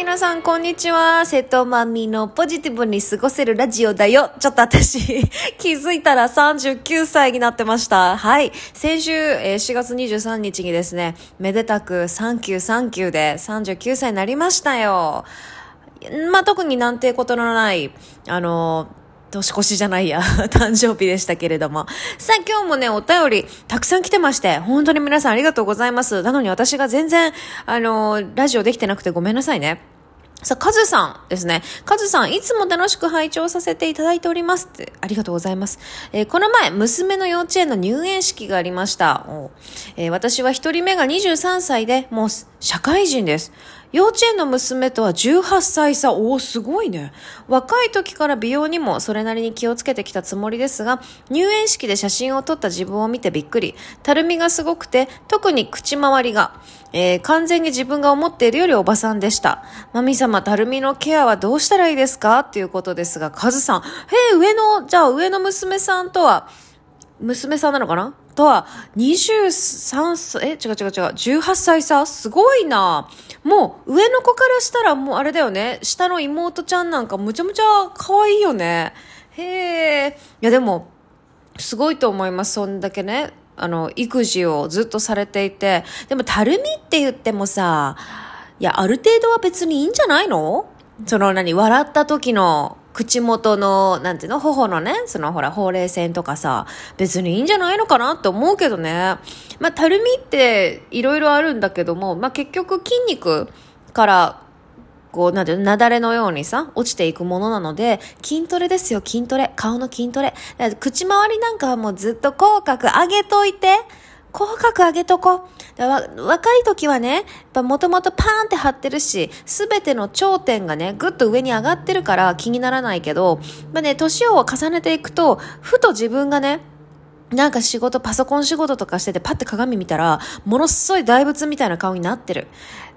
皆さん、こんにちは。瀬戸まみのポジティブに過ごせるラジオだよ。ちょっと私、気づいたら39歳になってました。はい。先週、えー4月23日にですね、めでたくサンキューサンキューで39歳になりましたよ。まあ、特になんてことのない、あの年越しじゃないや、誕生日でしたけれども。さあ今日もね、お便りたくさん来てまして、本当に皆さんありがとうございます。なのに私が全然、あのラジオできてなくてごめんなさいね。さあ、カズさんですね。カズさん、いつも楽しく拝聴させていただいておりますって、ありがとうございます。えーこの前、娘の幼稚園の入園式がありました。えー私は一人目が23歳で、もう社会人です。幼稚園の娘とは18歳差。おお、すごいね。若い時から美容にもそれなりに気をつけてきたつもりですが、入園式で写真を撮った自分を見てびっくり。たるみがすごくて、特に口周りが、えー完全に自分が思っているよりおばさんでした。マミ様、たるみのケアはどうしたらいいですか？っていうことですが、カズさん、へえ、上の、じゃあ上の娘さんとは、娘さんなのかな？とは、23歳、え、違う違う違う、18歳差？すごいな。もう、上の子からしたらもうあれだよね。下の妹ちゃんなんかむちゃむちゃ可愛いよね。へえ。いやでも、すごいと思います。そんだけね、あの、育児をずっとされていて。でも、たるみって言ってもさ、いや、ある程度は別にいいんじゃないの？その何、笑った時の口元の、なんていうの、頬のね、そのほら、ほうれい線とかさ、別にいいんじゃないのかなって思うけどね。まあ、たるみっていろいろあるんだけども、まあ、結局筋肉から、こう、なんていうの、なだれのようにさ、落ちていくものなので、筋トレですよ、筋トレ。顔の筋トレ。口周りなんかはもうずっと口角上げといて。口角上げとこ。だからわ若い時はね、やっぱもともとパーンって張ってるし、すべての頂点がね、ぐっと上に上がってるから気にならないけど、まあね、年を重ねていくと、ふと自分がね、なんか仕事、パソコン仕事とかしててパッて鏡見たら、ものすごい大仏みたいな顔になってる。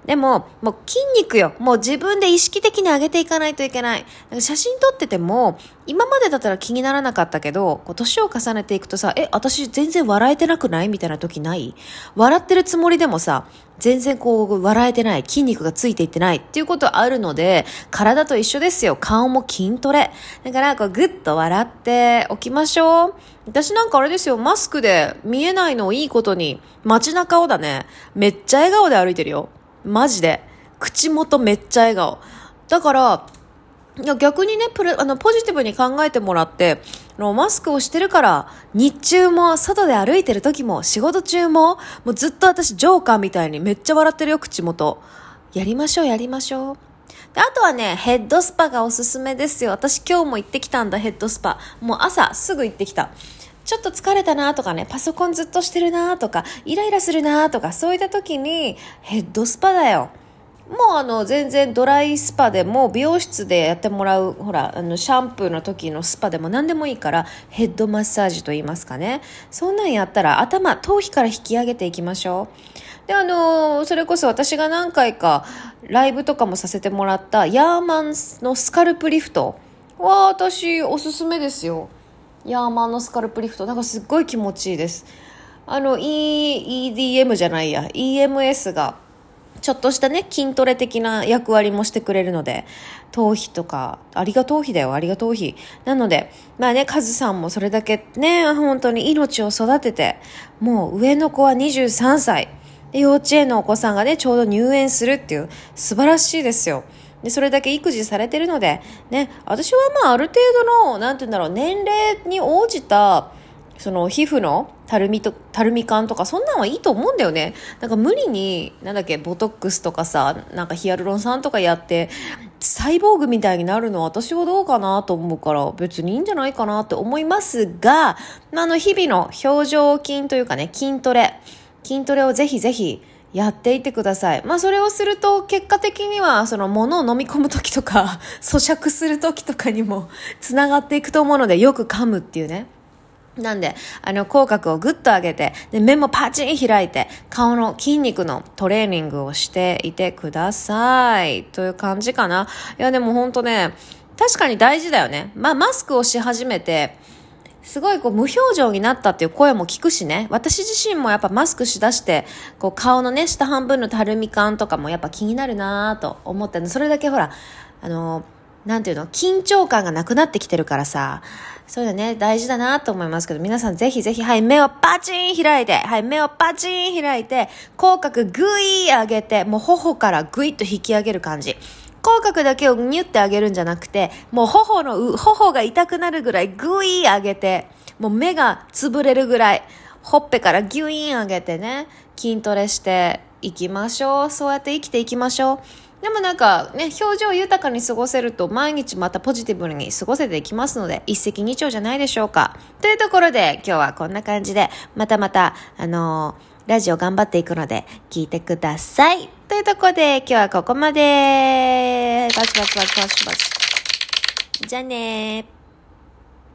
でも、もう筋肉よ。もう自分で意識的に上げていかないといけない。写真撮ってても、今までだったら気にならなかったけど、こう年を重ねていくとさ、え、私全然笑えてなくないみたいな時ない？笑ってるつもりでもさ、全然こう、笑えてない。筋肉がついていってないっていうことあるので、体と一緒ですよ。顔も筋トレ。だから、こう、ぐっと笑っておきましょう。私なんかあれですよ、マスクで見えないのをいいことに、街中をだね、めっちゃ笑顔で歩いてるよ。マジで。口元めっちゃ笑顔。だから、逆にねプレあのポジティブに考えてもらってのマスクをしてるから日中も外で歩いてる時も仕事中ももうずっと私ジョーカーみたいにめっちゃ笑ってるよ口元。やりましょうやりましょう。であとはねヘッドスパがおすすめですよ。私今日も行ってきたんだヘッドスパ。もう朝すぐ行ってきた。ちょっと疲れたなとかね、パソコンずっとしてるなとか、イライラするなとか、そういった時にヘッドスパだよ。もうあの全然ドライスパでも美容室でやってもらうほらあのシャンプーの時のスパでも何でもいいからヘッドマッサージと言いますかね。そんなんやったら頭頭皮から引き上げていきましょう。であのそれこそ私が何回かライブとかもさせてもらったヤーマンのスカルプリフトは私おすすめですよ。ヤーマンのスカルプリフト。なんかすっごい気持ちいいです。あの E EDM じゃないや。EMS が。ちょっとしたね、筋トレ的な役割もしてくれるので、頭皮とか、ありが頭皮だよ、ありが頭皮。なので、まあね、カズさんもそれだけね、本当に命を育てて、もう上の子は23歳。で幼稚園のお子さんがね、ちょうど入園するっていう、素晴らしいですよ。で、それだけ育児されてるので、ね、私はまあある程度の、なんて言うんだろう、年齢に応じた、その皮膚のたるみと、たるみ感とか、そんなんはいいと思うんだよね。なんか無理に、なんだっけ、ボトックスとかさ、なんかヒアルロン酸とかやって、サイボーグみたいになるのは私はどうかなと思うから、別にいいんじゃないかなって思いますが、まあの、日々の表情筋というかね、筋トレ、筋トレをぜひぜひ、やっていてください。まあそれをすると結果的にはその物を飲み込む時とか 咀嚼する時とかにもつながっていくと思うのでよく噛むっていうね。なんで、あの、口角をぐっと上げて、で、目もパチン開いて、顔の筋肉のトレーニングをしていてください。という感じかな。いや、でもほんとね、確かに大事だよね。まあ、マスクをし始めて、すごいこう無表情になったっていう声も聞くしね。私自身もやっぱマスクしだして、こう顔のね、下半分のたるみ感とかもやっぱ気になるなと思ったの。それだけほら、あの、なんていうの、緊張感がなくなってきてるからさ、そういうのね、大事だなと思いますけど、皆さんぜひぜひ、はい、目をパチン開いて、はい、目をパチン開いて、口角ぐい上げて、もう頬からぐいっと引き上げる感じ。口角だけをニュってあげるんじゃなくて、もう頬の、頬が痛くなるぐらいグイー上げて、もう目が潰れるぐらい、ほっぺからギュイーン上げてね、筋トレしていきましょう。そうやって生きていきましょう。でもなんかね、表情豊かに過ごせると毎日またポジティブに過ごせていきますので、一石二鳥じゃないでしょうか。というところで今日はこんな感じで、またまた、あのーラジオ頑張っていくので、聞いてください。というところで、今日はここまで。バチバチバチバチバチ。じゃあねー。